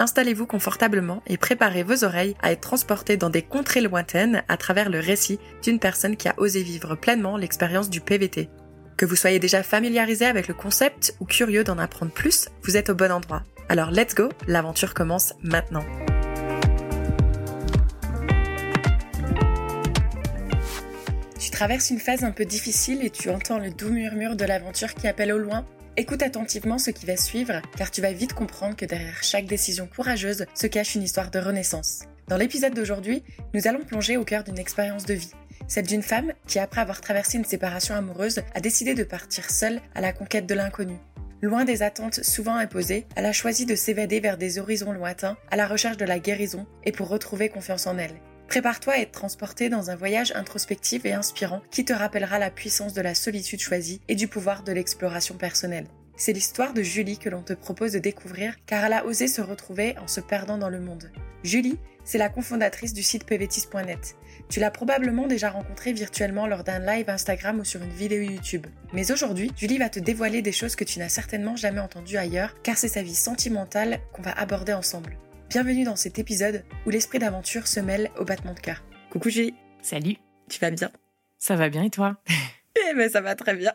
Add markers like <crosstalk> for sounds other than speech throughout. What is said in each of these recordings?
installez-vous confortablement et préparez vos oreilles à être transportés dans des contrées lointaines à travers le récit d'une personne qui a osé vivre pleinement l'expérience du PVT. Que vous soyez déjà familiarisé avec le concept ou curieux d'en apprendre plus, vous êtes au bon endroit. Alors let's go, l'aventure commence maintenant. Tu traverses une phase un peu difficile et tu entends le doux murmure de l'aventure qui appelle au loin Écoute attentivement ce qui va suivre, car tu vas vite comprendre que derrière chaque décision courageuse se cache une histoire de renaissance. Dans l'épisode d'aujourd'hui, nous allons plonger au cœur d'une expérience de vie, celle d'une femme qui, après avoir traversé une séparation amoureuse, a décidé de partir seule à la conquête de l'inconnu. Loin des attentes souvent imposées, elle a choisi de s'évader vers des horizons lointains à la recherche de la guérison et pour retrouver confiance en elle. Prépare-toi à être transporté dans un voyage introspectif et inspirant qui te rappellera la puissance de la solitude choisie et du pouvoir de l'exploration personnelle. C'est l'histoire de Julie que l'on te propose de découvrir car elle a osé se retrouver en se perdant dans le monde. Julie, c'est la cofondatrice du site pvtis.net. Tu l'as probablement déjà rencontrée virtuellement lors d'un live Instagram ou sur une vidéo YouTube. Mais aujourd'hui, Julie va te dévoiler des choses que tu n'as certainement jamais entendues ailleurs car c'est sa vie sentimentale qu'on va aborder ensemble. Bienvenue dans cet épisode où l'esprit d'aventure se mêle au battement de cœur. Coucou Julie. Salut. Tu vas bien? Ça va bien et toi? <laughs> Eh ben ça va très bien.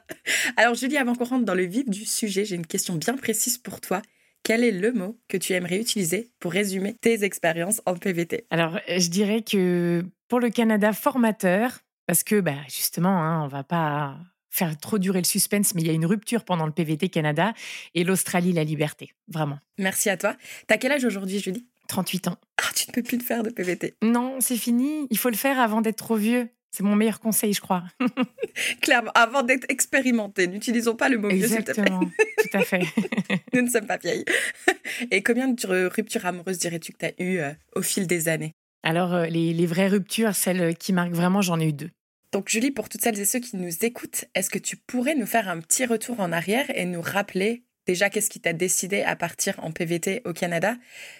Alors Julie, avant qu'on rentre dans le vif du sujet, j'ai une question bien précise pour toi. Quel est le mot que tu aimerais utiliser pour résumer tes expériences en PVT Alors, je dirais que pour le Canada formateur, parce que bah, justement, hein, on va pas faire trop durer le suspense, mais il y a une rupture pendant le PVT Canada et l'Australie, la liberté. Vraiment. Merci à toi. T'as quel âge aujourd'hui, Julie? 38 ans. Ah, tu ne peux plus te faire de PVT. Non, c'est fini. Il faut le faire avant d'être trop vieux. C'est mon meilleur conseil, je crois. <laughs> Clairement, avant d'être expérimenté, n'utilisons pas le mot vieux, s'il te plaît. Tout à fait. <laughs> Nous ne sommes pas vieilles. <laughs> Et combien de ruptures amoureuses dirais-tu que tu as eues euh, au fil des années? Alors, euh, les, les vraies ruptures, celles qui marquent vraiment, j'en ai eu deux. Donc Julie, pour toutes celles et ceux qui nous écoutent, est-ce que tu pourrais nous faire un petit retour en arrière et nous rappeler déjà qu'est-ce qui t'a décidé à partir en PVT au Canada?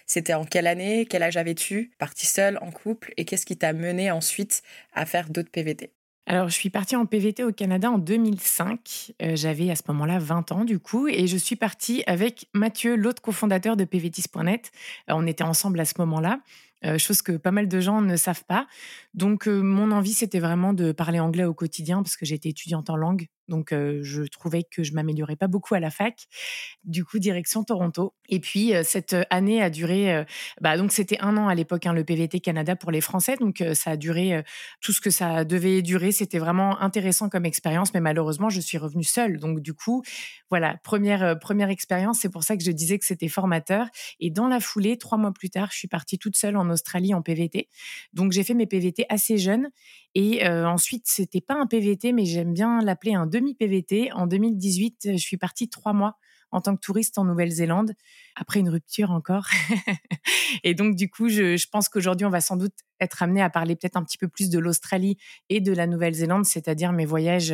C'était en quelle année? Quel âge avais-tu? Parti seule, en couple? Et qu'est-ce qui t'a mené ensuite à faire d'autres PVT alors, je suis partie en PVT au Canada en 2005. Euh, j'avais à ce moment-là 20 ans, du coup, et je suis partie avec Mathieu, l'autre cofondateur de PVTis.net. Euh, on était ensemble à ce moment-là. Euh, chose que pas mal de gens ne savent pas. Donc, mon envie, c'était vraiment de parler anglais au quotidien parce que j'étais étudiante en langue. Donc, je trouvais que je m'améliorais pas beaucoup à la fac. Du coup, direction Toronto. Et puis, cette année a duré. bah, donc, c'était un an à l'époque, hein, le PVT Canada pour les Français. Donc, ça a duré tout ce que ça devait durer. C'était vraiment intéressant comme expérience, mais malheureusement, je suis revenue seule. Donc, du coup, voilà, première première expérience. C'est pour ça que je disais que c'était formateur. Et dans la foulée, trois mois plus tard, je suis partie toute seule en Australie en PVT. Donc, j'ai fait mes PVT assez jeune. Et ensuite, c'était pas un PVT, mais j'aime bien l'appeler un demi-PVT. En 2018, je suis partie trois mois en tant que touriste en Nouvelle-Zélande, après une rupture encore. <laughs> et donc, du coup, je, je pense qu'aujourd'hui, on va sans doute être amené à parler peut-être un petit peu plus de l'Australie et de la Nouvelle-Zélande, c'est-à-dire mes voyages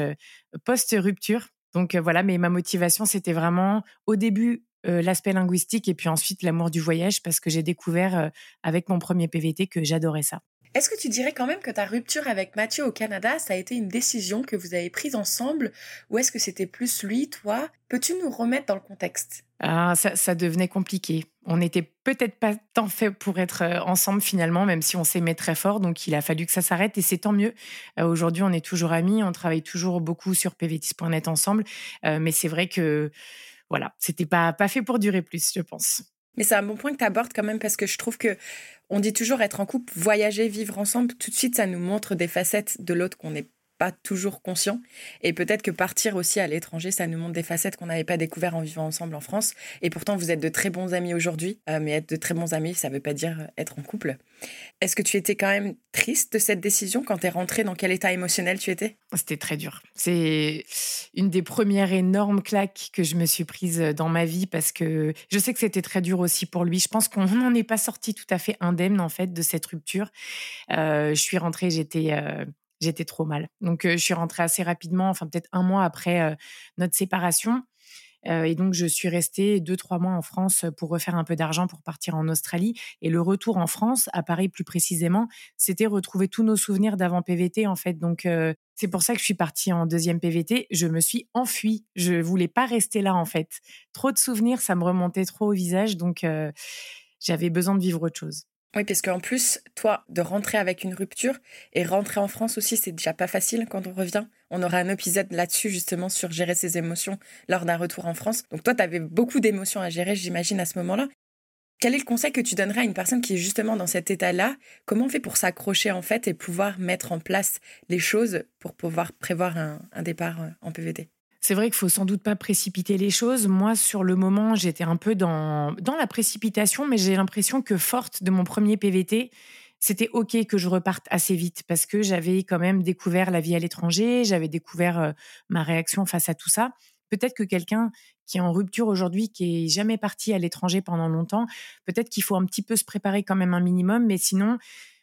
post-rupture. Donc voilà, mais ma motivation, c'était vraiment au début l'aspect linguistique et puis ensuite l'amour du voyage parce que j'ai découvert avec mon premier PVT que j'adorais ça. Est-ce que tu dirais quand même que ta rupture avec Mathieu au Canada, ça a été une décision que vous avez prise ensemble ou est-ce que c'était plus lui, toi? Peux-tu nous remettre dans le contexte? Ah, ça, devenait compliqué. On n'était peut-être pas tant fait pour être euh, ensemble finalement, même si on s'aimait très fort. Donc il a fallu que ça s'arrête et c'est tant mieux. Euh, aujourd'hui, on est toujours amis, on travaille toujours beaucoup sur pvtis.net ensemble. Euh, mais c'est vrai que voilà, c'était pas, pas fait pour durer plus, je pense. Mais c'est un bon point que tu abordes quand même parce que je trouve que on dit toujours être en couple, voyager, vivre ensemble. Tout de suite, ça nous montre des facettes de l'autre qu'on n'est pas toujours conscient. Et peut-être que partir aussi à l'étranger, ça nous montre des facettes qu'on n'avait pas découvertes en vivant ensemble en France. Et pourtant, vous êtes de très bons amis aujourd'hui. Euh, mais être de très bons amis, ça ne veut pas dire être en couple. Est-ce que tu étais quand même triste de cette décision quand tu es rentrée? Dans quel état émotionnel tu étais? C'était très dur. C'est une des premières énormes claques que je me suis prise dans ma vie parce que je sais que c'était très dur aussi pour lui. Je pense qu'on <laughs> n'en est pas sorti tout à fait indemne en fait de cette rupture. Euh, je suis rentrée, j'étais euh, j'étais trop mal. Donc je suis rentrée assez rapidement, enfin peut-être un mois après notre séparation. Et donc, je suis restée deux, trois mois en France pour refaire un peu d'argent pour partir en Australie. Et le retour en France, à Paris plus précisément, c'était retrouver tous nos souvenirs d'avant PVT, en fait. Donc, c'est pour ça que je suis partie en deuxième PVT. Je me suis enfuie. Je voulais pas rester là, en fait. Trop de souvenirs, ça me remontait trop au visage. Donc, j'avais besoin de vivre autre chose. Oui, parce qu'en plus, toi, de rentrer avec une rupture et rentrer en France aussi, c'est déjà pas facile quand on revient. On aura un épisode là-dessus, justement, sur gérer ses émotions lors d'un retour en France. Donc toi, tu avais beaucoup d'émotions à gérer, j'imagine, à ce moment-là. Quel est le conseil que tu donnerais à une personne qui est justement dans cet état-là? Comment on fait pour s'accrocher, en fait, et pouvoir mettre en place les choses pour pouvoir prévoir un, départ euh, en PVT c'est vrai qu'il faut sans doute pas précipiter les choses. Moi, sur le moment, j'étais un peu dans, dans la précipitation, mais j'ai l'impression que forte de mon premier PVT, c'était OK que je reparte assez vite parce que j'avais quand même découvert la vie à l'étranger, j'avais découvert euh, ma réaction face à tout ça. Peut-être que quelqu'un qui est en rupture aujourd'hui, qui est jamais parti à l'étranger pendant longtemps, peut-être qu'il faut un petit peu se préparer quand même un minimum, mais sinon,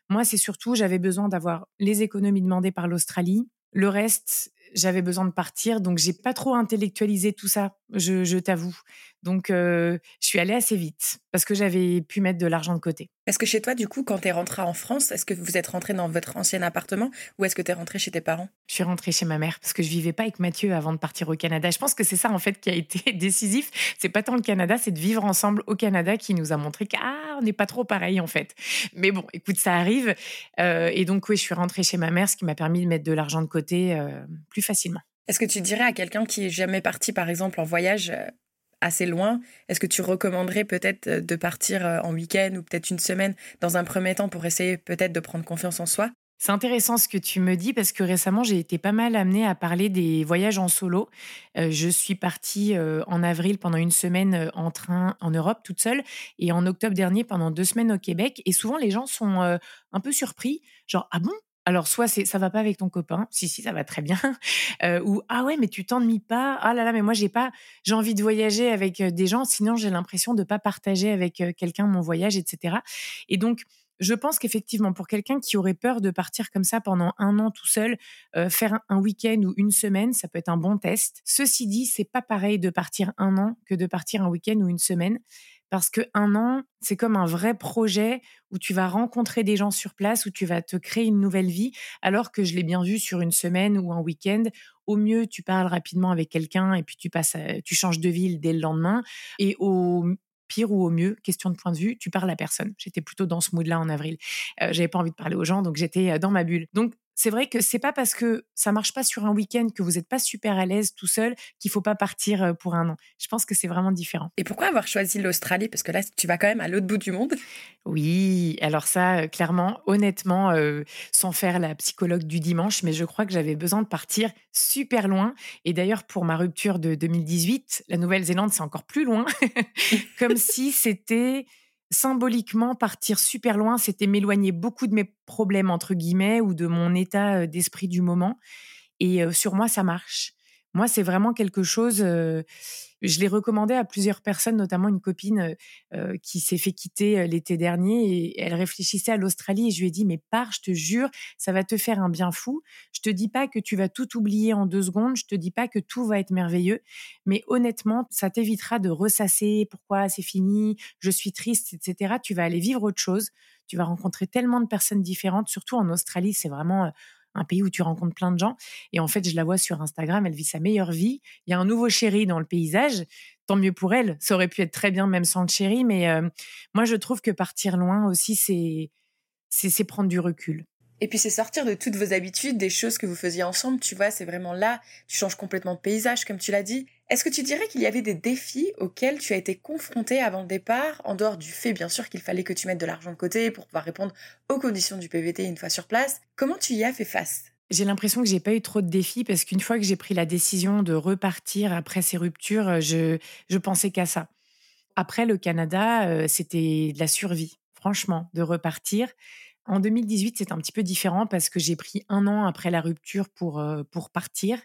moi, c'est surtout, j'avais besoin d'avoir les économies demandées par l'Australie. Le reste, j'avais besoin de partir, donc j'ai pas trop intellectualisé tout ça, je, t'avoue. Donc je suis allée assez vite parce que j'avais pu mettre de l'argent de côté. Est-ce que chez toi, du coup, quand tu es rentrée en France, est-ce que vous êtes rentrée dans votre ancien appartement ou est-ce que tu es rentrée chez tes parents? Je suis rentrée chez ma mère parce que je vivais pas avec Mathieu avant de partir au Canada. Je pense que c'est ça en fait qui a été <laughs> décisif. C'est pas tant le Canada, c'est de vivre ensemble au Canada qui nous a montré qu'on n'est pas trop pareil en fait. Mais bon, écoute, ça arrive. et donc oui, je suis rentrée chez ma mère, ce qui m'a permis de mettre de l'argent de côté plus facilement. Est-ce que tu dirais à quelqu'un qui est jamais parti, par exemple, en voyage assez loin, est-ce que tu recommanderais peut-être euh, de partir euh, en week-end ou peut-être une semaine dans un premier temps pour essayer peut-être de prendre confiance en soi? C'est intéressant ce que tu me dis parce que récemment, j'ai été pas mal amenée à parler des voyages en solo. je suis partie en avril pendant une semaine en train en Europe toute seule et en octobre dernier pendant deux semaines au Québec. Et souvent, les gens sont un peu surpris, genre ah bon? Alors, soit c'est ça va pas avec ton copain, si si ça va très bien, <laughs> euh, ou ah ouais mais tu t'ennuies pas, ah là là mais moi j'ai pas, j'ai envie de voyager avec euh, des gens, sinon j'ai l'impression de pas partager avec euh, quelqu'un mon voyage, etc. Et donc je pense qu'effectivement, pour quelqu'un qui aurait peur de partir comme ça pendant un an tout seul, faire un, week-end ou une semaine, ça peut être un bon test. Ceci dit, c'est pas pareil de partir un an que de partir un week-end ou une semaine parce que un an, c'est comme un vrai projet où tu vas rencontrer des gens sur place, où tu vas te créer une nouvelle vie, alors que je l'ai bien vu sur une semaine ou un week-end. Au mieux, tu parles rapidement avec quelqu'un et puis tu passes, tu changes de ville dès le lendemain. Et au pire ou au mieux, question de point de vue, tu parles à personne. J'étais plutôt dans ce mood-là en avril. Euh, j'avais pas envie de parler aux gens, donc j'étais euh, dans ma bulle. Donc c'est vrai que c'est pas parce que ça marche pas sur un week-end que vous n'êtes pas super à l'aise tout seul qu'il faut pas partir pour un an. Je pense que c'est vraiment différent. Et pourquoi avoir choisi l'Australie? Parce que là, tu vas quand même à l'autre bout du monde. Oui, alors ça, clairement, honnêtement, euh, sans faire la psychologue du dimanche, mais je crois que j'avais besoin de partir super loin. Et d'ailleurs, pour ma rupture de 2018, la Nouvelle-Zélande, c'est encore plus loin, <laughs> comme si c'était symboliquement, partir super loin, c'était m'éloigner beaucoup de mes problèmes, entre guillemets, ou de mon état d'esprit du moment. Et sur moi, ça marche. Moi, c'est vraiment quelque chose je l'ai recommandé à plusieurs personnes, notamment une copine euh, euh, qui s'est fait quitter euh, l'été dernier et elle réfléchissait à l'Australie et je lui ai dit mais pars, je te jure, ça va te faire un bien fou. Je te dis pas que tu vas tout oublier en deux secondes, je te dis pas que tout va être merveilleux, mais honnêtement, ça t'évitera de ressasser pourquoi c'est fini, je suis triste, etc. Tu vas aller vivre autre chose. Tu vas rencontrer tellement de personnes différentes, surtout en Australie, c'est vraiment un pays où tu rencontres plein de gens. Et en fait, je la vois sur Instagram, elle vit sa meilleure vie. Il y a un nouveau chéri dans le paysage. Tant mieux pour elle. Ça aurait pu être très bien même sans le chéri. Mais euh, moi, je trouve que partir loin aussi, c'est, c'est, prendre du recul. Et puis c'est sortir de toutes vos habitudes, des choses que vous faisiez ensemble, tu vois, c'est vraiment là, tu changes complètement de paysage, comme tu l'as dit. Est-ce que tu dirais qu'il y avait des défis auxquels tu as été confronté avant le départ, en dehors du fait bien sûr qu'il fallait que tu mettes de l'argent de côté pour pouvoir répondre aux conditions du PVT une fois sur place? Comment tu y as fait face? J'ai l'impression que j'ai pas eu trop de défis parce qu'une fois que j'ai pris la décision de repartir après ces ruptures, je, je pensais qu'à ça. Après le Canada, euh, c'était de la survie, franchement, de repartir. En 2018, c'est un petit peu différent parce que j'ai pris un an après la rupture pour, euh, pour partir.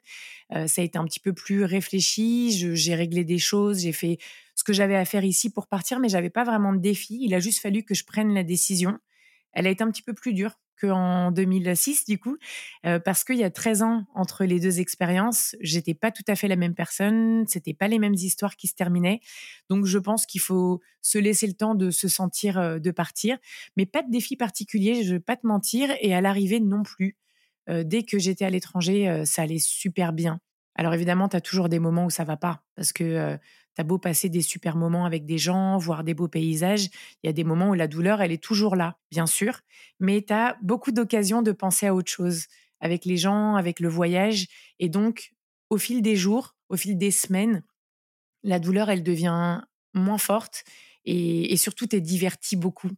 Euh, ça a été un petit peu plus réfléchi. J'ai réglé des choses. J'ai fait ce que j'avais à faire ici pour partir, mais j'avais pas vraiment de défi. Il a juste fallu que je prenne la décision. Elle a été un petit peu plus dure qu'en 2006 du coup, parce qu'il y a 13 ans entre les deux expériences, j'étais pas tout à fait la même personne, c'était pas les mêmes histoires qui se terminaient. Donc je pense qu'il faut se laisser le temps de se sentir de partir, mais pas de défi particulier, je vais pas te mentir, et à l'arrivée non plus. Dès que j'étais à l'étranger, ça allait super bien. Alors évidemment, tu as toujours des moments où ça va pas, parce que T'as beau passer des super moments avec des gens, voir des beaux paysages, il y a des moments où la douleur, elle est toujours là, bien sûr, mais tu as beaucoup d'occasions de penser à autre chose, avec les gens, avec le voyage. Et donc, au fil des jours, au fil des semaines, la douleur, elle devient moins forte et, surtout, tu es diverti beaucoup.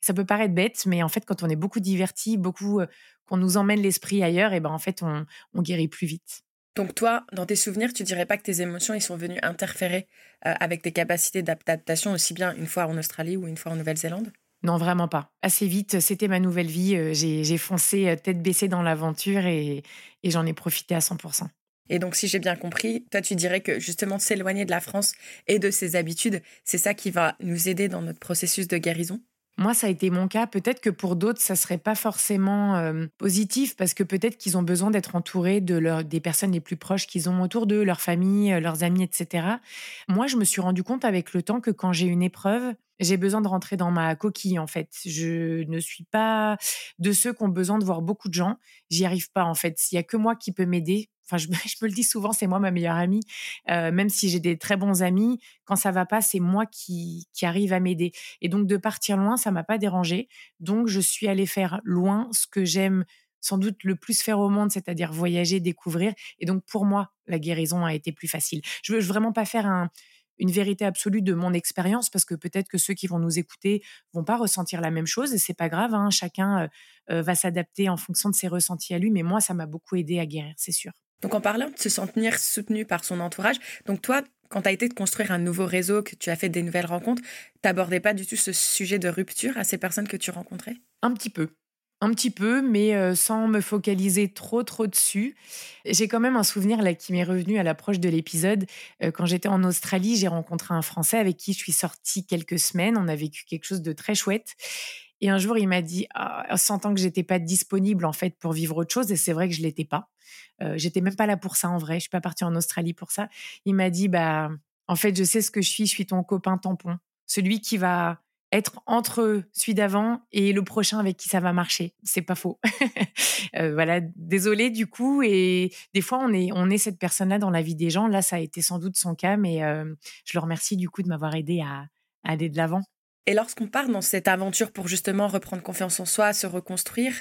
Ça peut paraître bête, mais en fait, quand on est beaucoup diverti, beaucoup euh, qu'on nous emmène l'esprit ailleurs, et ben en fait, on guérit plus vite. Donc toi, dans tes souvenirs, tu dirais pas que tes émotions ils sont venus interférer euh, avec tes capacités d'adaptation aussi bien une fois en Australie ou une fois en Nouvelle-Zélande? Non, vraiment pas. Assez vite, c'était ma nouvelle vie. Euh, j'ai foncé euh, tête baissée dans l'aventure et, et j'en ai profité à 100%. Et donc, si j'ai bien compris, toi, tu dirais que justement s'éloigner de la France et de ses habitudes, c'est ça qui va nous aider dans notre processus de guérison? Moi, ça a été mon cas. Peut-être que pour d'autres, ça serait pas forcément euh, positif parce que peut-être qu'ils ont besoin d'être entourés de leur, des personnes les plus proches qu'ils ont autour d'eux, leur famille, euh, leurs amis, etc. Moi, je me suis rendu compte avec le temps que quand j'ai une épreuve, j'ai besoin de rentrer dans ma coquille en fait. Je ne suis pas de ceux qui ont besoin de voir beaucoup de gens. J'y arrive pas en fait. S'il y a que moi qui peux m'aider, enfin <laughs> je, me le dis souvent, c'est moi ma meilleure amie. Euh, même si j'ai des très bons amis, quand ça va pas, c'est moi qui qui arrive à m'aider. Et donc de partir loin, ça m'a pas dérangé. Donc je suis allée faire loin ce que j'aime sans doute le plus faire au monde, c'est-à-dire voyager, découvrir. Et donc pour moi, la guérison a été plus facile. Je veux vraiment pas faire un une vérité absolue de mon expérience parce que peut-être que ceux qui vont nous écouter vont pas ressentir la même chose et c'est pas grave. Hein, chacun euh, va s'adapter en fonction de ses ressentis à lui. Mais moi, ça m'a beaucoup aidé à guérir, c'est sûr. Donc en parlant de se sentir soutenu par son entourage, donc toi, quand tu as été de construire un nouveau réseau, que tu as fait des nouvelles rencontres, t'abordais pas du tout ce sujet de rupture à ces personnes que tu rencontrais? Un petit peu. Un petit peu, mais sans me focaliser trop trop dessus. J'ai quand même un souvenir là qui m'est revenu à l'approche de l'épisode. quand j'étais en Australie, j'ai rencontré un Français avec qui je suis sortie quelques semaines. On a vécu quelque chose de très chouette. Et un jour, il m'a dit, ah, sentant que j'étais pas disponible en fait pour vivre autre chose, et c'est vrai que je l'étais pas. Euh, j'étais même pas là pour ça en vrai. Je suis pas partie en Australie pour ça. Il m'a dit, bah, en fait, je sais ce que je suis. Je suis ton copain tampon, celui qui va être entre celui d'avant et le prochain avec qui ça va marcher. C'est pas faux. <laughs> euh, voilà, désolé du coup. Et des fois, on est, on est cette personne-là dans la vie des gens. Là, ça a été sans doute son cas, mais euh, je le remercie du coup de m'avoir aidé à, aller de l'avant. Et lorsqu'on part dans cette aventure pour justement reprendre confiance en soi, se reconstruire,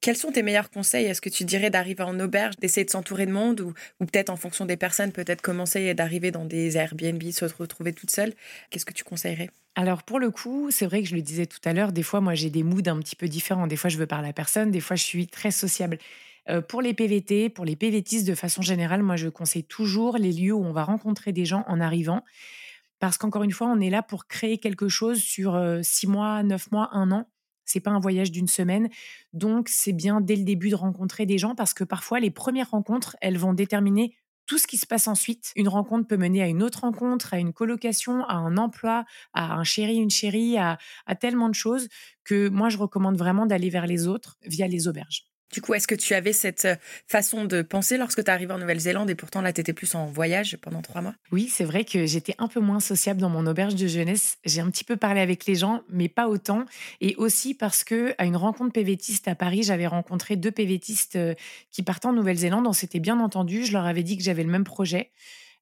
quels sont tes meilleurs conseils? Est-ce que tu dirais d'arriver en auberge, d'essayer de s'entourer de monde ou, peut-être en fonction des personnes, peut-être commencer d'arriver dans des Airbnb, se retrouver toute seule? Qu'est-ce que tu conseillerais? Alors pour le coup, c'est vrai que je le disais tout à l'heure, des fois moi j'ai des moods un petit peu différents. Des fois je veux parler à personne, des fois je suis très sociable. Euh, pour les PVT, pour les PVTistes de façon générale, moi je conseille toujours les lieux où on va rencontrer des gens en arrivant. Parce qu'encore une fois, on est là pour créer quelque chose sur euh, six mois, neuf mois, un an. C'est pas un voyage d'une semaine. Donc, c'est bien dès le début de rencontrer des gens parce que parfois, les premières rencontres, elles vont déterminer tout ce qui se passe ensuite. Une rencontre peut mener à une autre rencontre, à une colocation, à un emploi, à un chéri, une chérie, à, à tellement de choses que moi, je recommande vraiment d'aller vers les autres via les auberges. Du coup, est-ce que tu avais cette euh, façon de penser lorsque tu arrivé en Nouvelle-Zélande et pourtant là, tu étais plus en voyage pendant trois mois? Oui, c'est vrai que j'étais un peu moins sociable dans mon auberge de jeunesse. J'ai un petit peu parlé avec les gens, mais pas autant. Et aussi parce que à une rencontre PVTiste à Paris, j'avais rencontré deux PVTistes euh, qui partaient en Nouvelle-Zélande. On s'était bien entendu. Je leur avais dit que j'avais le même projet.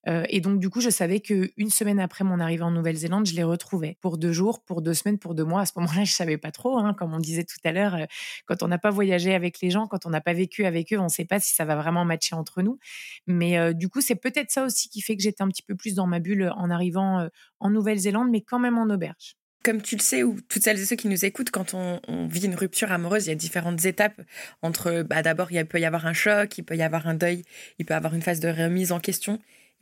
Euh, et donc, du coup, je savais qu'une semaine après mon arrivée en Nouvelle-Zélande, je les retrouvais pour deux jours, pour deux semaines, pour deux mois. À ce moment-là, <laughs> je savais pas trop. Hein, comme on disait tout à l'heure, euh, quand on n'a pas voyagé avec les gens, quand on n'a pas vécu avec eux, on ne sait pas si ça va vraiment matcher entre nous. Mais euh, du coup, c'est peut-être ça aussi qui fait que j'étais un petit peu plus dans ma bulle en arrivant en Nouvelle-Zélande, mais quand même en auberge. Comme tu le sais, ou toutes celles et ceux qui nous écoutent, quand on, vit une rupture amoureuse, il y a différentes étapes. Entre, bah, d'abord, il peut y avoir un choc, il peut y avoir un deuil, il peut y avoir une phase de remise en question,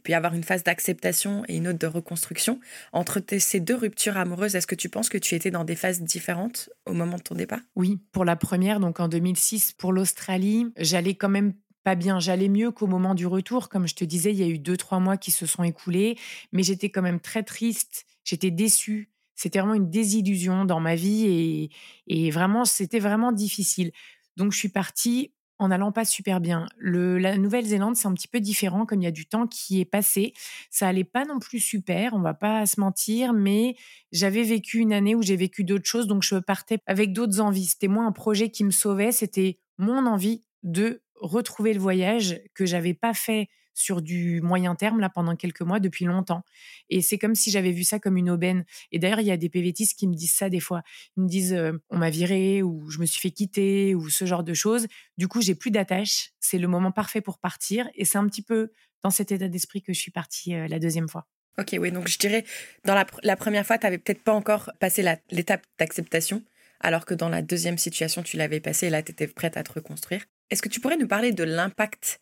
y avoir une phase d'acceptation et une autre de reconstruction. Entre ces deux ruptures amoureuses, est-ce que tu penses que tu étais dans des phases différentes au moment de ton départ? Oui, pour la première, donc en 2006, pour l'Australie, j'allais quand même pas bien. J'allais mieux qu'au moment du retour. Comme je te disais, il y a eu deux, trois mois qui se sont écoulés, mais j'étais quand même très triste. J'étais déçue. C'était vraiment une désillusion dans ma vie et, vraiment, c'était vraiment difficile. Donc, je suis partie en n'allant pas super bien. Le, la Nouvelle-Zélande, c'est un petit peu différent, comme il y a du temps qui est passé. Ça allait pas non plus super, on va pas se mentir, mais j'avais vécu une année où j'ai vécu d'autres choses, donc je partais avec d'autres envies. C'était moins un projet qui me sauvait, c'était mon envie de retrouver le voyage que j'avais pas fait sur du moyen terme là pendant quelques mois depuis longtemps. Et c'est comme si j'avais vu ça comme une aubaine. Et d'ailleurs, il y a des PVTistes qui me disent ça des fois. Ils me disent on m'a viré ou je me suis fait quitter ou ce genre de choses. Du coup, j'ai plus d'attache. C'est le moment parfait pour partir. Et c'est un petit peu dans cet état d'esprit que je suis partie la deuxième fois. Ok, oui. Donc je dirais, dans la, première fois, tu n'avais peut-être pas encore passé l'étape d'acceptation, alors que dans la deuxième situation, tu l'avais passé et là, tu étais prête à te reconstruire. Est-ce que tu pourrais nous parler de l'impact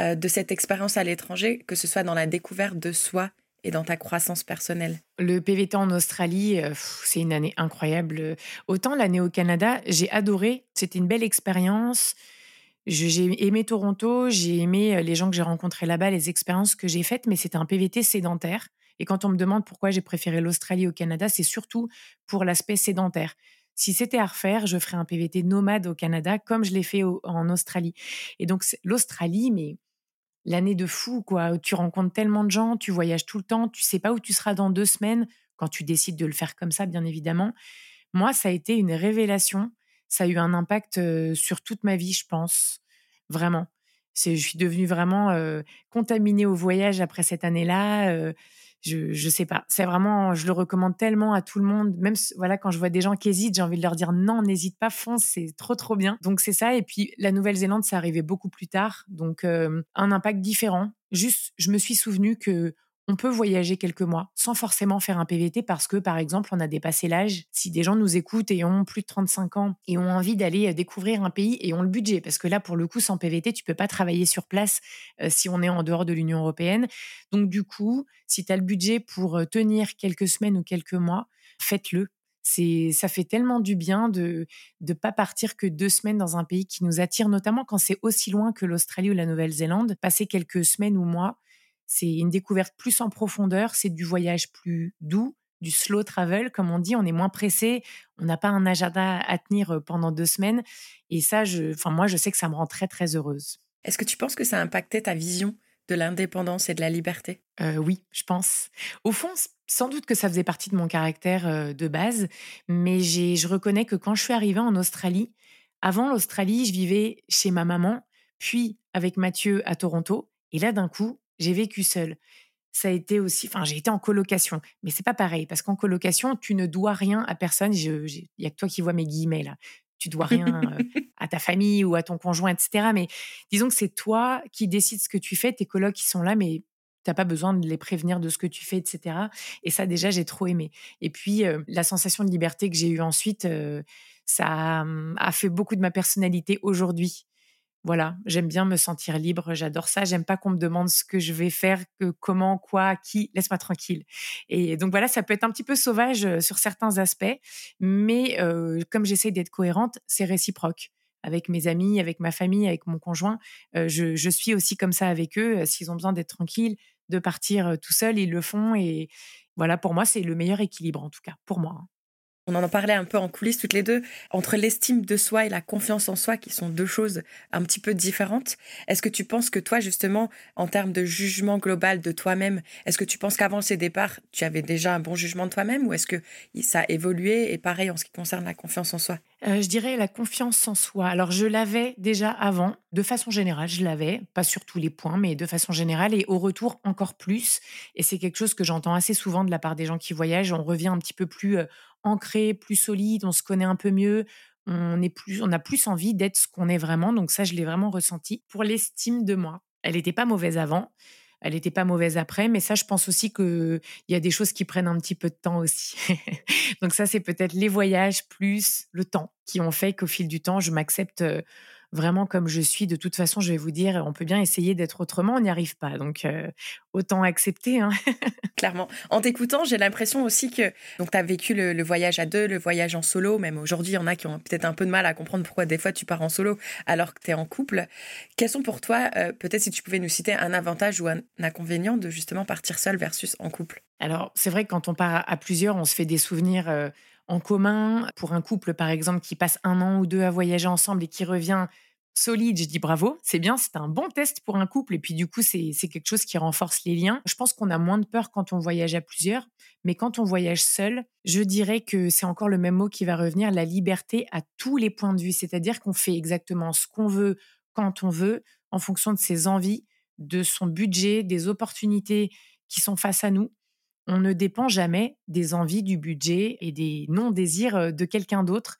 euh, de cette expérience à l'étranger, que ce soit dans la découverte de soi et dans ta croissance personnelle Le PVT en Australie, euh, c'est une année incroyable. Autant l'année au Canada, j'ai adoré. C'était une belle expérience. J'ai aimé Toronto, j'ai aimé euh, les gens que j'ai rencontrés là-bas, les expériences que j'ai faites, mais c'était un PVT sédentaire. Et quand on me demande pourquoi j'ai préféré l'Australie au Canada, c'est surtout pour l'aspect sédentaire. Si c'était à refaire, je ferais un PVT nomade au Canada comme je l'ai fait en Australie. Et donc l'Australie, mais l'année de fou, quoi. Tu rencontres tellement de gens, tu voyages tout le temps, tu sais pas où tu seras dans deux semaines quand tu décides de le faire comme ça, bien évidemment. Moi, ça a été une révélation. Ça a eu un impact sur toute ma vie, je pense. Vraiment. je suis devenue vraiment contaminée au voyage après cette année-là je je sais pas. C'est vraiment, je le recommande tellement à tout le monde. Même voilà, quand je vois des gens qui hésitent, j'ai envie de leur dire non, n'hésite pas, fonce, c'est trop trop bien. Donc c'est ça. Et puis la Nouvelle-Zélande, c'est arrivé beaucoup plus tard, donc euh, un impact différent. Juste, je me suis souvenu que on peut voyager quelques mois sans forcément faire un PVT parce que, par exemple, on a dépassé l'âge. Si des gens nous écoutent et ont plus de 35 ans et ont envie d'aller euh, découvrir un pays et ont le budget, parce que là, pour le coup, sans PVT, tu peux pas travailler sur place euh, si on est en dehors de l'Union européenne. Donc, du coup, si tu as le budget pour euh, tenir quelques semaines ou quelques mois, faites-le. Ça fait tellement du bien de ne pas partir que deux semaines dans un pays qui nous attire, notamment quand c'est aussi loin que l'Australie ou la Nouvelle-Zélande. Passer quelques semaines ou mois, c'est une découverte plus en profondeur, c'est du voyage plus doux, du slow travel, comme on dit. On est moins pressé, on n'a pas un agenda à tenir pendant deux semaines. Et ça, je, enfin, moi, je sais que ça me rend très, très heureuse. Est-ce que tu penses que ça a impacté ta vision de l'indépendance et de la liberté? Euh, Oui, je pense. Au fond, sans doute que ça faisait partie de mon caractère de base, mais je reconnais que quand je suis arrivée en Australie, avant l'Australie, je vivais chez ma maman, puis avec Mathieu à Toronto. Et là, d'un coup, j'ai vécu seule. Ça a été aussi, enfin, j'ai été en colocation, mais c'est pas pareil parce qu'en colocation, tu ne dois rien à personne. Il y a que toi qui vois mes guillemets là. Tu dois rien <laughs> à ta famille ou à ton conjoint, etc. Mais disons que c'est toi qui décides ce que tu fais. Tes colocs qui sont là, mais tu n'as pas besoin de les prévenir de ce que tu fais, etc. Et ça, déjà, j'ai trop aimé. Et puis, la sensation de liberté que j'ai eue ensuite, ça mmh, a fait beaucoup de ma personnalité aujourd'hui voilà, j'aime bien me sentir libre, j'adore ça. J'aime pas qu'on me demande ce que je vais faire, que, comment, quoi, qui. Laisse-moi tranquille. Et donc voilà, ça peut être un petit peu sauvage sur certains aspects, mais comme j'essaie d'être cohérente, c'est réciproque. Avec mes amis, avec ma famille, avec mon conjoint, je, je, suis aussi comme ça avec eux. S'ils ont besoin d'être tranquilles, de partir tout seuls, ils le font. Et voilà, pour moi, c'est le meilleur équilibre en tout cas, pour moi. On en parlait un peu en coulisses toutes les deux, entre l'estime de soi et la confiance en soi, qui sont deux choses un petit peu différentes. Est-ce que tu penses que toi, justement, en termes de jugement global de toi-même, est-ce que tu penses qu'avant ces départs, tu avais déjà un bon jugement de toi-même ou est-ce que ça a évolué et pareil en ce qui concerne la confiance en soi? Euh, je dirais la confiance en soi. Alors, je l'avais déjà avant, de façon générale, je l'avais, pas sur tous les points, mais de façon générale, et au retour encore plus. Et c'est quelque chose que j'entends assez souvent de la part des gens qui voyagent. On revient un petit peu plus euh, ancré, plus solide, on se connaît un peu mieux, on, est plus, on a plus envie d'être ce qu'on est vraiment. Donc ça, je l'ai vraiment ressenti. Pour l'estime de moi, elle n'était pas mauvaise avant. Elle n'était pas mauvaise après, mais ça, je pense aussi qu'il y a des choses qui prennent un petit peu de temps aussi. <laughs> Donc ça, c'est peut-être les voyages plus le temps qui ont fait qu'au fil du temps, je m'accepte vraiment comme je suis. De toute façon, je vais vous dire, on peut bien essayer d'être autrement, on n'y arrive pas. Donc, euh, autant accepter. Hein. <laughs> Clairement. En t'écoutant, j'ai l'impression aussi que tu as vécu le, voyage à deux, le voyage en solo. Même aujourd'hui, il y en a qui ont peut-être un peu de mal à comprendre pourquoi des fois tu pars en solo alors que tu es en couple. Quels sont pour toi, euh, peut-être si tu pouvais nous citer un avantage ou un inconvénient de justement partir seul versus en couple? Alors, c'est vrai que quand on part à plusieurs, on se fait des souvenirs. Euh, en commun. Pour un couple, par exemple, qui passe un an ou deux à voyager ensemble et qui revient solide, je dis bravo, c'est bien, c'est un bon test pour un couple. Et puis du coup, c'est quelque chose qui renforce les liens. Je pense qu'on a moins de peur quand on voyage à plusieurs, mais quand on voyage seul, je dirais que c'est encore le même mot qui va revenir, la liberté à tous les points de vue. C'est-à-dire qu'on fait exactement ce qu'on veut, quand on veut, en fonction de ses envies, de son budget, des opportunités qui sont face à nous on ne dépend jamais des envies, du budget et des non-désirs de quelqu'un d'autre.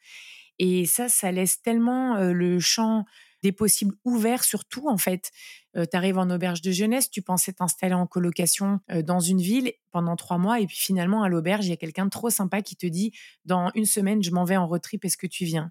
Et ça, ça laisse tellement le champ des possibles ouverts sur tout, en fait. tu arrives en auberge de jeunesse, tu pensais t'installer en colocation dans une ville pendant trois mois, et puis finalement, à l'auberge, il y a quelqu'un de trop sympa qui te dit Dans une semaine, je m'en vais en retrip, est-ce que tu viens?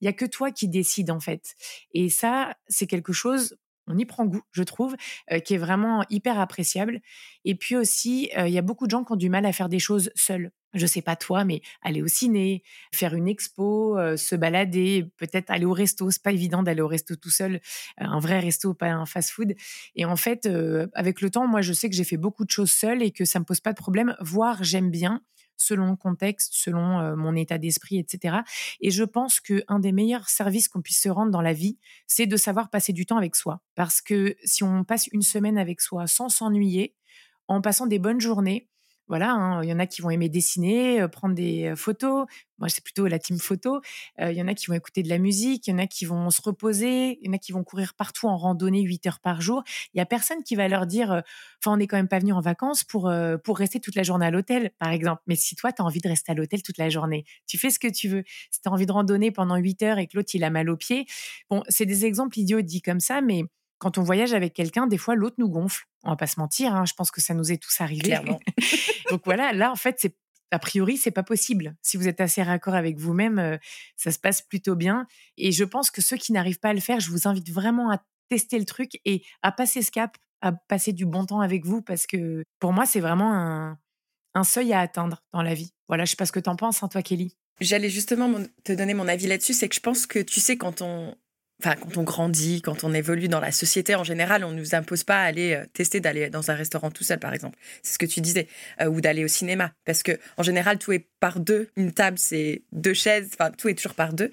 Il y a que toi qui décides, en fait. Et ça, c'est quelque chose on y prend goût, je trouve, euh, qui est vraiment hyper appréciable. Et puis aussi, euh, il y a beaucoup de gens qui ont du mal à faire des choses seuls. Je sais pas toi, mais aller au ciné, faire une expo, euh, se balader, peut-être aller au resto. C'est pas évident d'aller au resto tout seul, un vrai resto, pas un fast-food. Et en fait, avec le temps, moi, je sais que j'ai fait beaucoup de choses seule et que ça me pose pas de problème. Voire, j'aime bien selon le contexte, selon mon état d'esprit, etc. Et je pense qu'un des meilleurs services qu'on puisse se rendre dans la vie, c'est de savoir passer du temps avec soi. Parce que si on passe une semaine avec soi sans s'ennuyer, en passant des bonnes journées, voilà, hein, il y en a qui vont aimer dessiner, prendre des photos. Moi, c'est plutôt la team photo. Il y en a qui vont écouter de la musique, il y en a qui vont se reposer, il y en a qui vont courir partout en randonnée 8 heures par jour. Il y a personne qui va leur dire, enfin, on n'est quand même pas venu en vacances pour pour rester toute la journée à l'hôtel, par exemple. Mais si toi, tu as envie de rester à l'hôtel toute la journée, tu fais ce que tu veux. Si tu as envie de randonner pendant 8 heures et que l'autre, il a mal aux pieds, bon, c'est des exemples idiots dit comme ça, mais quand on voyage avec quelqu'un, des fois, l'autre nous gonfle. On va pas se mentir, hein, je pense que ça nous est tous arrivé. <laughs> Donc voilà, là, en fait, c'est a priori, c'est pas possible. Si vous êtes assez raccord avec vous-même, euh, ça se passe plutôt bien. Et je pense que ceux qui n'arrivent pas à le faire, je vous invite vraiment à tester le truc et à passer ce cap, à passer du bon temps avec vous, parce que pour moi, c'est vraiment un, un, seuil à atteindre dans la vie. Voilà, je sais pas ce que tu en penses, hein, toi, Kelly. J'allais justement te donner mon avis là-dessus, c'est que je pense que tu sais, quand on, enfin, quand on grandit, quand on évolue dans la société en général, on nous impose pas à aller euh, tester d'aller dans un restaurant tout seul, par exemple. C'est ce que tu disais, euh, ou d'aller au cinéma, parce que en général, tout est par deux. Une table, c'est deux chaises. Enfin, tout est toujours par deux.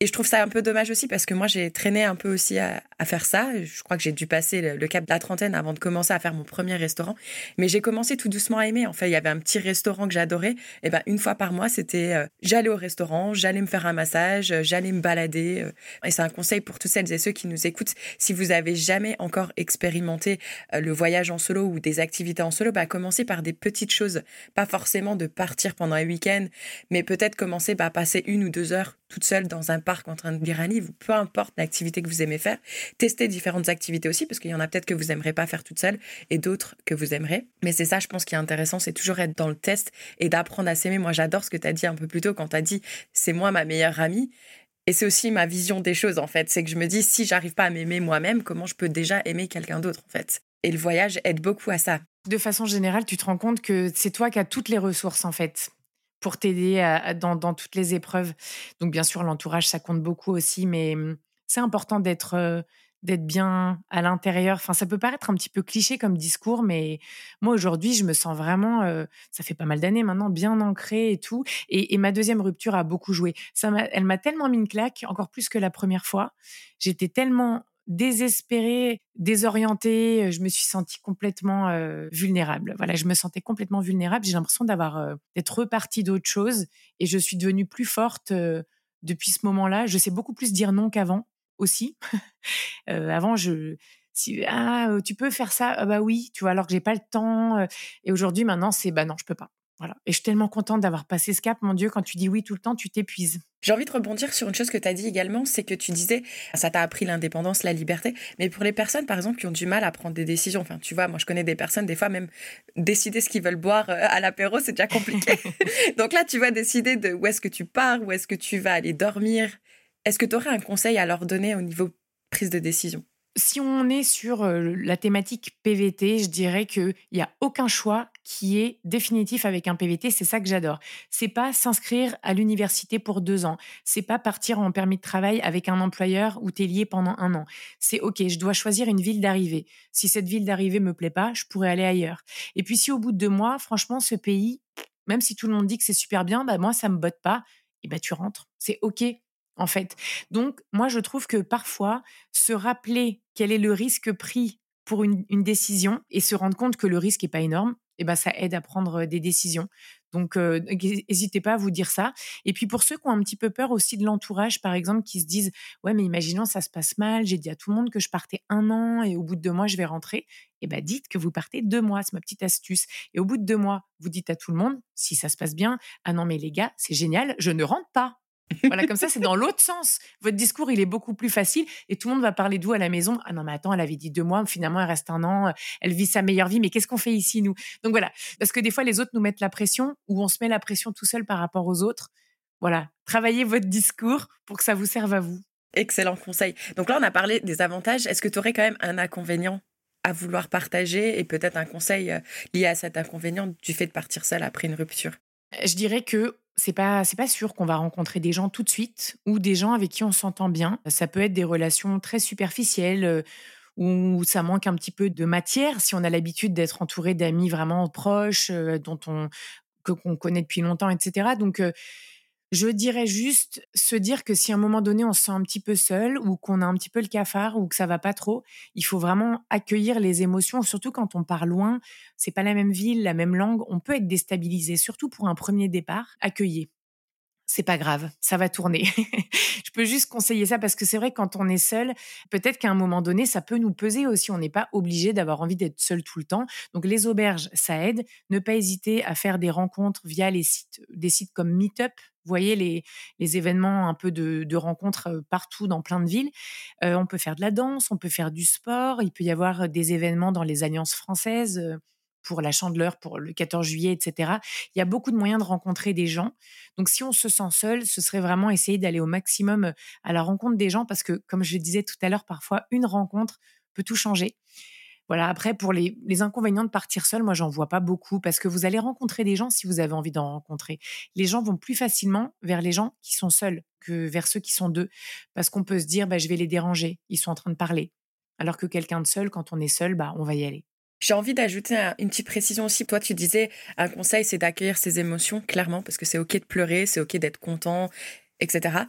Et je trouve ça un peu dommage aussi parce que moi, j'ai traîné un peu aussi à, faire ça. Je crois que j'ai dû passer le, cap de la trentaine avant de commencer à faire mon premier restaurant. Mais j'ai commencé tout doucement à aimer. En fait, il y avait un petit restaurant que j'adorais. Et ben, une fois par mois, c'était euh, j'allais au restaurant, j'allais me faire un massage, j'allais me balader. et c'est un conseil pour toutes celles et ceux qui nous écoutent. Si vous avez jamais encore expérimenté euh, le voyage en solo ou des activités en solo, bah, commencez par des petites choses. Pas forcément de partir pendant week-end, mais peut-être commencer par passer une ou deux heures toute seule dans un parc en train de lire un livre, peu importe l'activité que vous aimez faire. Testez différentes activités aussi, parce qu'il y en a peut-être que vous n'aimerez pas faire toute seule et d'autres que vous aimerez. Mais c'est ça, je pense, qui est intéressant, c'est toujours être dans le test et d'apprendre à s'aimer. Moi, j'adore ce que tu as dit un peu plus tôt quand tu as dit c'est moi ma meilleure amie. Et c'est aussi ma vision des choses, en fait. C'est que je me dis, si j'arrive pas à m'aimer moi-même, comment je peux déjà aimer quelqu'un d'autre, en fait? Et le voyage aide beaucoup à ça. De façon générale, tu te rends compte que c'est toi qui as toutes les ressources, en fait pour t'aider dans, dans, toutes les épreuves. Donc bien sûr, l'entourage, ça compte beaucoup aussi, mais mmh, c'est important d'être d'être bien à l'intérieur. Enfin, ça peut paraître un petit peu cliché comme discours, mais moi aujourd'hui, je me sens vraiment, ça fait pas mal d'années maintenant, bien ancrée et tout. Et, ma deuxième rupture a beaucoup joué. Ça elle m'a tellement mis une claque, encore plus que la première fois. J'étais tellement désespérée, désorientée. Je me suis sentie complètement euh, vulnérable. Voilà, je me sentais complètement vulnérable. J'ai l'impression d'avoir euh, d'être repartie d'autre chose et je suis devenue plus forte euh, depuis ce moment-là. Je sais beaucoup plus dire non qu'avant aussi. <laughs> avant, je si ah tu peux faire ça? Ah bah oui tu vois alors que j'ai pas le temps et aujourd'hui maintenant c'est bah non je peux pas Voilà. Et je suis tellement contente d'avoir passé ce cap. Mon Dieu, quand tu dis oui tout le temps, tu t'épuises. J'ai envie de rebondir sur une chose que tu as dit également, c'est que tu disais, ça t'a appris l'indépendance, la liberté, mais pour les personnes, par exemple, qui ont du mal à prendre des décisions, enfin, tu vois, moi, je connais des personnes, des fois, même décider ce qu'ils veulent boire euh, à l'apéro, c'est déjà compliqué. <laughs> Donc là, tu vas décider de où est-ce que tu pars, où est-ce que tu vas aller dormir. Est-ce que tu aurais un conseil à leur donner au niveau prise de décision? Si on est sur la thématique PVT, je dirais qu'il n'y a aucun choix qui est définitif avec un PVT. C'est ça que j'adore. C'est pas s'inscrire à l'université pour deux ans. C'est pas partir en permis de travail avec un employeur où tu es lié pendant un an. C'est OK, je dois choisir une ville d'arrivée. Si cette ville d'arrivée me plaît pas, je pourrais aller ailleurs. Et puis si au bout de deux mois, franchement, ce pays, même si tout le monde dit que c'est super bien, bah moi, ça me botte pas. Et bah tu rentres. C'est OK en fait. Donc, moi, je trouve que parfois, se rappeler quel est le risque pris pour une, décision et se rendre compte que le risque n'est pas énorme, eh ben, ça aide à prendre des décisions. Donc, n'hésitez pas à vous dire ça. Et puis, pour ceux qui ont un petit peu peur aussi de l'entourage, par exemple, qui se disent Ouais, mais imaginons, ça se passe mal, j'ai dit à tout le monde que je partais un an et au bout de deux mois, je vais rentrer. Eh ben, dites que vous partez deux mois, c'est ma petite astuce. Et au bout de deux mois, vous dites à tout le monde, si ça se passe bien, ah non, mais les gars, c'est génial, je ne rentre pas. Voilà, comme ça, c'est dans l'autre sens. Votre discours, il est beaucoup plus facile et tout le monde va parler de vous à la maison. Ah non, mais attends, elle avait dit deux mois, finalement, elle reste un an, elle vit sa meilleure vie, mais qu'est-ce qu'on fait ici, nous? Donc voilà, parce que des fois, les autres nous mettent la pression ou on se met la pression tout seul par rapport aux autres. Voilà, travaillez votre discours pour que ça vous serve à vous. Excellent conseil. Donc là, on a parlé des avantages. Est-ce que tu aurais quand même un inconvénient à vouloir partager et peut-être un conseil euh, lié à cet inconvénient du fait de partir seul après une rupture? Je dirais que c'est pas c'est pas sûr qu'on va rencontrer des gens tout de suite ou des gens avec qui on s'entend bien. Ça peut être des relations très superficielles euh, où ça manque un petit peu de matière si on a l'habitude d'être entouré d'amis vraiment proches euh, dont on que qu'on connaît depuis longtemps etc. Donc euh, je dirais juste se dire que si à un moment donné on se sent un petit peu seul ou qu'on a un petit peu le cafard ou que ça va pas trop, il faut vraiment accueillir les émotions, surtout quand on part loin, c'est pas la même ville, la même langue, on peut être déstabilisé, surtout pour un premier départ, accueillir c'est pas grave, ça va tourner. <laughs> je peux juste conseiller ça parce que c'est vrai quand on est seul, peut-être qu'à un moment donné, ça peut nous peser aussi. On n'est pas obligé d'avoir envie d'être seul tout le temps. Donc les auberges, ça aide. Ne pas hésiter à faire des rencontres via les sites, des sites comme Meetup. Vous voyez les, événements un peu de, rencontres partout dans plein de villes. On peut faire de la danse, on peut faire du sport. Il peut y avoir des événements dans les alliances françaises. Pour la Chandeleur, pour le 14 juillet, etc. Il y a beaucoup de moyens de rencontrer des gens. Donc, si on se sent seul, ce serait vraiment essayer d'aller au maximum à la rencontre des gens parce que, comme je disais tout à l'heure, parfois, une rencontre peut tout changer. Voilà, après, pour les, inconvénients de partir seul, moi, j'en vois pas beaucoup parce que vous allez rencontrer des gens si vous avez envie d'en rencontrer. Les gens vont plus facilement vers les gens qui sont seuls que vers ceux qui sont deux parce qu'on peut se dire, bah, je vais les déranger, ils sont en train de parler. Alors que quelqu'un de seul, quand on est seul, bah, on va y aller. J'ai envie d'ajouter une petite précision aussi. Toi, tu disais, un conseil, c'est d'accueillir ses émotions, clairement, parce que c'est OK de pleurer, c'est OK d'être content, etc.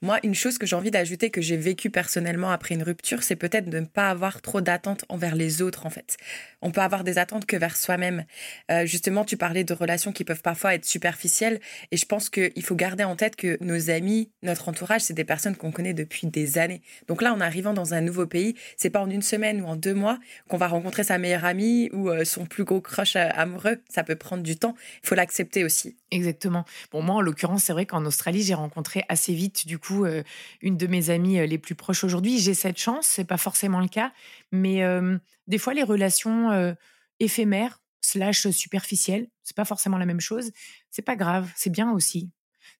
Moi, une chose que j'ai envie d'ajouter, que j'ai vécu personnellement après une rupture, c'est peut-être de ne pas avoir trop d'attentes envers les autres, en fait. On peut avoir des attentes que vers soi-même. Euh, justement, tu parlais de relations qui peuvent parfois être superficielles, et je pense qu'il faut garder en tête que nos amis, notre entourage, c'est des personnes qu'on connaît depuis des années. Donc là, en arrivant dans un nouveau pays, c'est pas en une semaine ou en deux mois qu'on va rencontrer sa meilleure amie ou euh, son plus gros crush euh, amoureux. Ça peut prendre du temps. Il faut l'accepter aussi. Exactement. Bon, moi, en l'occurrence, c'est vrai qu'en Australie, j'ai rencontré assez vite, du coup, euh, une de mes amies euh, les plus proches aujourd'hui. J'ai cette chance, c'est pas forcément le cas, mais euh, des fois les relations éphémères slash superficielles, c'est pas forcément la même chose. C'est pas grave, c'est bien aussi.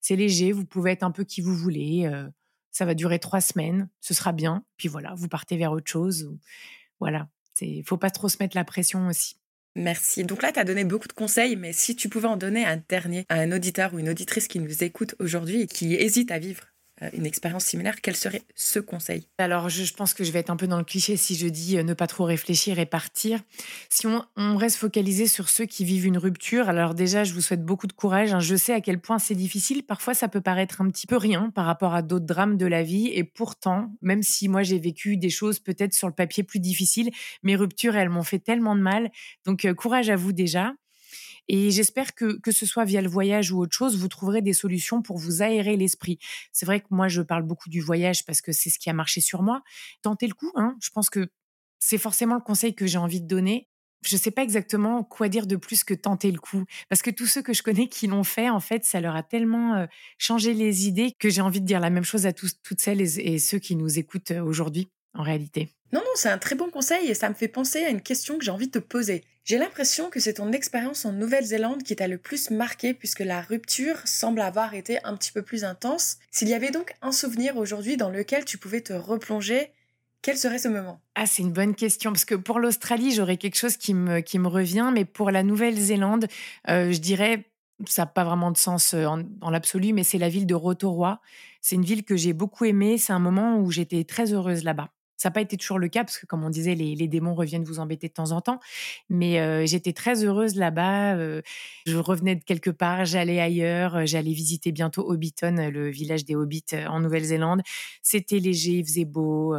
C'est léger, vous pouvez être un peu qui vous voulez. ça va durer trois semaines, ce sera bien. Puis voilà, vous partez vers autre chose. Voilà, il faut pas trop se mettre la pression aussi. Merci. Donc là, tu as donné beaucoup de conseils, mais si tu pouvais en donner un dernier à un auditeur ou une auditrice qui nous écoute aujourd'hui et qui hésite à vivre une expérience similaire, quel serait ce conseil? Alors, je, pense que je vais être un peu dans le cliché si je dis euh, ne pas trop réfléchir et partir. Si on, reste focalisé sur ceux qui vivent une rupture, alors déjà, je vous souhaite beaucoup de courage. Hein. Je sais à quel point c'est difficile. Parfois, ça peut paraître un petit peu rien par rapport à d'autres drames de la vie. Et pourtant, même si moi, j'ai vécu des choses peut-être sur le papier plus difficiles, mes ruptures, elles m'ont fait tellement de mal. Donc, euh, courage à vous déjà. Et j'espère que, que ce soit via le voyage ou autre chose, vous trouverez des solutions pour vous aérer l'esprit. C'est vrai que moi, je parle beaucoup du voyage parce que c'est ce qui a marché sur moi. Tentez le coup. Hein. Je pense que c'est forcément le conseil que j'ai envie de donner. je sais pas exactement quoi dire de plus que tenter le coup. Parce que tous ceux que je connais qui l'ont fait, en fait, ça leur a tellement changé les idées que j'ai envie de dire la même chose à toutes celles et, ceux qui nous écoutent aujourd'hui, en réalité. Non, non, c'est un très bon conseil et ça me fait penser à une question que j'ai envie de te poser. J'ai l'impression que c'est ton expérience en Nouvelle-Zélande qui t'a le plus marqué puisque la rupture semble avoir été un petit peu plus intense. S'il y avait donc un souvenir aujourd'hui dans lequel tu pouvais te replonger, quel serait ce moment? Ah, c'est une bonne question, parce que pour l'Australie, j'aurais quelque chose qui me, qui me revient, mais pour la Nouvelle-Zélande, euh, je dirais, ça n'a pas vraiment de sens euh, dans l'absolu, mais c'est la ville de Rotorua. C'est une ville que j'ai beaucoup aimée, c'est un moment où j'étais très heureuse là-bas. Ça n'a pas été toujours le cas, parce que comme on disait, les, démons reviennent vous embêter de temps en temps. Mais euh, j'étais très heureuse là-bas. je revenais de quelque part, j'allais ailleurs, j'allais visiter bientôt Hobbiton, le village des Hobbits en Nouvelle-Zélande. C'était léger, il faisait beau.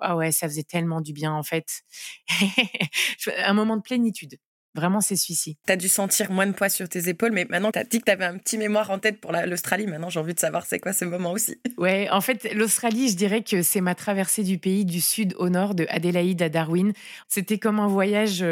Ah ouais, ça faisait tellement du bien en fait. <laughs> un moment de plénitude. Vraiment, c'est celui-ci. Tu as dû sentir moins de poids sur tes épaules, mais maintenant, tu as dit que tu avais un petit mémoire en tête pour l'Australie. Maintenant, j'ai envie de savoir c'est quoi ce moment aussi. <laughs> Ouais, en fait, l'Australie, je dirais que c'est ma traversée du pays du sud au nord, de Adélaïde à Darwin. C'était comme un voyage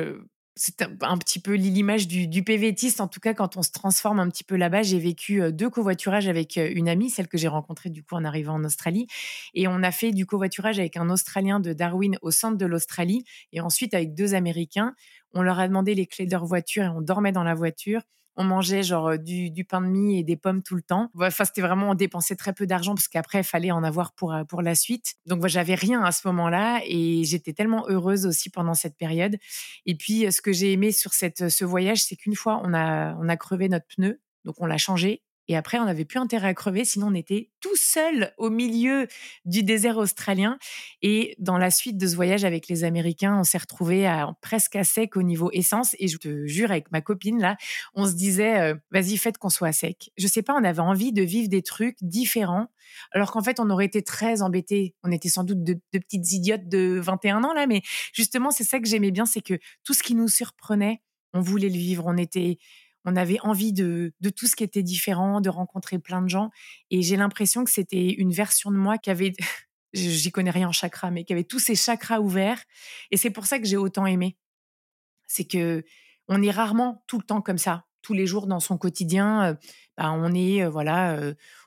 c'est un, petit peu l'image du, du PVTiste. En tout cas, quand on se transforme un petit peu là-bas, j'ai vécu euh, deux covoiturages avec euh, une amie, celle que j'ai rencontrée du coup en arrivant en Australie. Et on a fait du covoiturage avec un Australien de Darwin au centre de l'Australie et ensuite avec deux Américains. On leur a demandé les clés de leur voiture et on dormait dans la voiture on mangeait genre euh, du, pain de mie et des pommes tout le temps. Enfin, c'était vraiment, on dépensait très peu d'argent parce qu'après, il fallait en avoir pour, euh, pour la suite. Donc, moi, j'avais rien à ce moment-là et j'étais tellement heureuse aussi pendant cette période. Et puis, ce que j'ai aimé sur cette, ce voyage, c'est qu'une fois, on a, on a crevé notre pneu. Donc, on l'a changé et après, on n'avait plus intérêt à crever, sinon on était tout seul au milieu du désert australien. Et dans la suite de ce voyage avec les Américains, on s'est retrouvés presque à sec au niveau essence. Et je te jure, avec ma copine là, on se disait, euh, vas-y, faites qu'on soit à sec. Je sais pas, on avait envie de vivre des trucs différents, alors qu'en fait, on aurait été très embêtés. On était sans doute de, de petites idiotes de 21 ans là, mais justement, c'est ça que j'aimais bien, c'est que tout ce qui nous surprenait, on voulait le vivre. On était on avait envie de, tout ce qui était différent, de rencontrer plein de gens. Et j'ai l'impression que c'était une version de moi qui avait, <laughs> j'y connais rien en chakra, mais qui avait tous ces chakras ouverts. Et c'est pour ça que j'ai autant aimé. C'est que on est rarement tout le temps comme ça, tous les jours dans son quotidien. Bah, on est voilà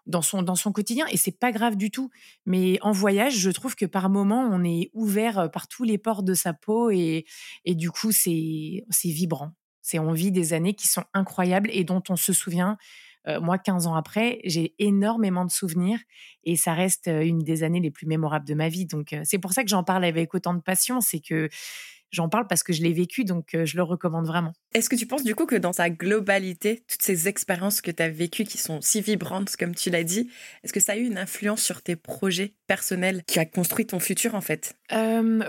dans son dans son quotidien et c'est pas grave du tout. Mais en voyage, je trouve que par moment on est ouvert par tous les pores de sa peau et et du coup c'est c'est vibrant. C'est on vit des années qui sont incroyables et dont on se souvient. Euh, moi, 15 ans après, j'ai énormément de souvenirs et ça reste euh, une des années les plus mémorables de ma vie. Donc, euh, c'est pour ça que j'en parle avec autant de passion. C'est que j'en parle parce que je l'ai vécu, donc je le recommande vraiment. Est-ce que tu penses du coup que dans sa globalité, toutes ces expériences que tu as vécues qui sont si vibrantes, comme tu l'as dit, est-ce que ça a eu une influence sur tes projets personnels qui a construit ton futur en fait?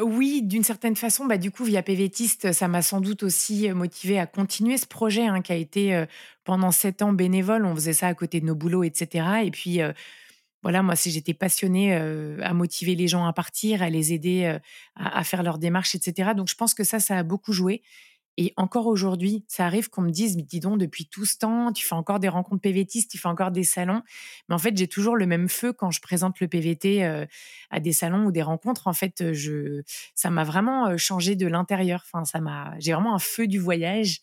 Oui, d'une certaine façon. Bah, du coup, via PVTiste, ça m'a sans doute aussi motivé à continuer ce projet hein, qui a été pendant sept ans bénévole. On faisait ça à côté de nos boulots, etc. Et puis voilà, moi, si j'étais passionnée à motiver les gens à partir, à les aider à, faire leurs démarches, etc. Donc, je pense que ça, ça a beaucoup joué. Et encore aujourd'hui, ça arrive qu'on me dise, mais dis donc, depuis tout ce temps, tu fais encore des rencontres PVTistes, tu fais encore des salons. Mais en fait, j'ai toujours le même feu quand je présente le PVT à des salons ou des rencontres. En fait, je, ça m'a vraiment changé de l'intérieur. Enfin, ça m'a, j'ai vraiment un feu du voyage.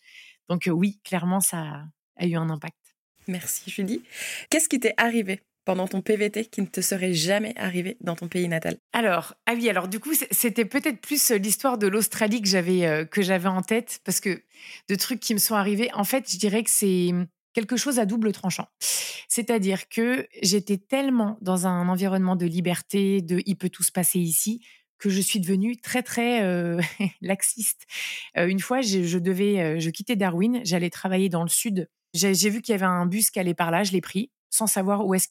Donc oui, clairement, ça a eu un impact. Merci Julie. Qu'est-ce qui t'est arrivé pendant ton PVT qui ne te serait jamais arrivé dans ton pays natal Alors, ah oui, alors du coup, c'était peut-être plus euh, l'histoire de l'Australie que j'avais euh, que j'avais en tête parce que de trucs qui me sont arrivés, en fait, je dirais que c'est quelque chose à double tranchant. C'est-à-dire que j'étais tellement dans un environnement de liberté, de il peut tout se passer ici, que je suis devenue très très euh, <laughs> laxiste. une fois, je, devais, je quittais Darwin, j'allais travailler dans le sud. J'ai vu qu'il y avait un bus qui allait par là, je l'ai pris sans savoir où est-ce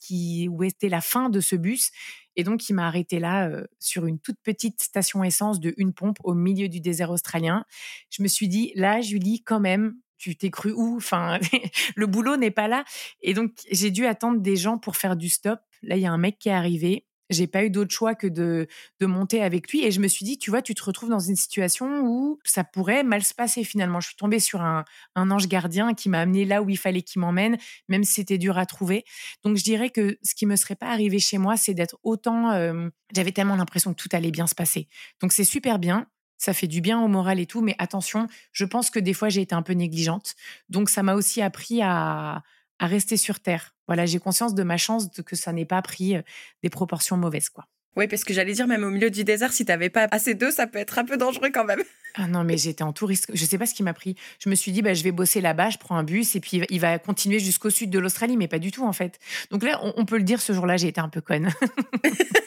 était la fin de ce bus. Et donc, il m'a arrêté là euh, sur une toute petite station essence de une pompe au milieu du désert australien. Je me suis dit, là, Julie, quand même, tu t'es cru où? Enfin, <laughs> le boulot n'est pas là. Et donc, j'ai dû attendre des gens pour faire du stop. Là, il y a un mec qui est arrivé j'ai pas eu d'autre choix que de, de monter avec lui. Et je me suis dit, tu vois, tu te retrouves dans une situation où ça pourrait mal se passer finalement. Je suis tombée sur un, ange gardien qui m'a amené là où il fallait qu'il m'emmène, même si c'était dur à trouver. Donc je dirais que ce qui me serait pas arrivé chez moi, c'est d'être autant. Euh, j'avais tellement l'impression que tout allait bien se passer. Donc c'est super bien. ça fait du bien au moral et tout, mais attention, je pense que des fois j'ai été un peu négligente. Donc ça m'a aussi appris à, à rester sur terre. Voilà, j'ai conscience de ma chance de que ça n'ait pas pris des proportions mauvaises, quoi. Oui, parce que j'allais dire, même au milieu du désert, si t'avais pas assez d'eau, ça peut être un peu dangereux quand même. <laughs> Ah non, mais j'étais en touriste. Je sais pas ce qui m'a pris. Je me suis dit, bah, je vais bosser là-bas, je prends un bus et puis il va continuer jusqu'au sud de l'Australie, mais pas du tout en fait. Donc là, on, peut le dire, ce jour-là, j'ai été un peu conne.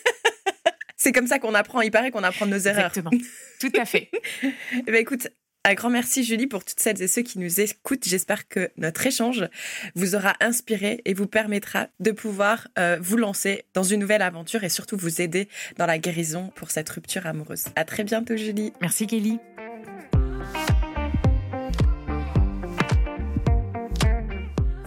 <laughs> C'est comme ça qu'on apprend. Il paraît qu'on apprend de nos erreurs. Exactement. Tout à fait. <laughs> eh ben, écoute, un grand merci Julie pour toutes celles et ceux qui nous écoutent. J'espère que notre échange vous aura inspiré et vous permettra de pouvoir euh, vous lancer dans une nouvelle aventure et surtout vous aider dans la guérison pour cette rupture amoureuse. À très bientôt Julie. Merci Kelly.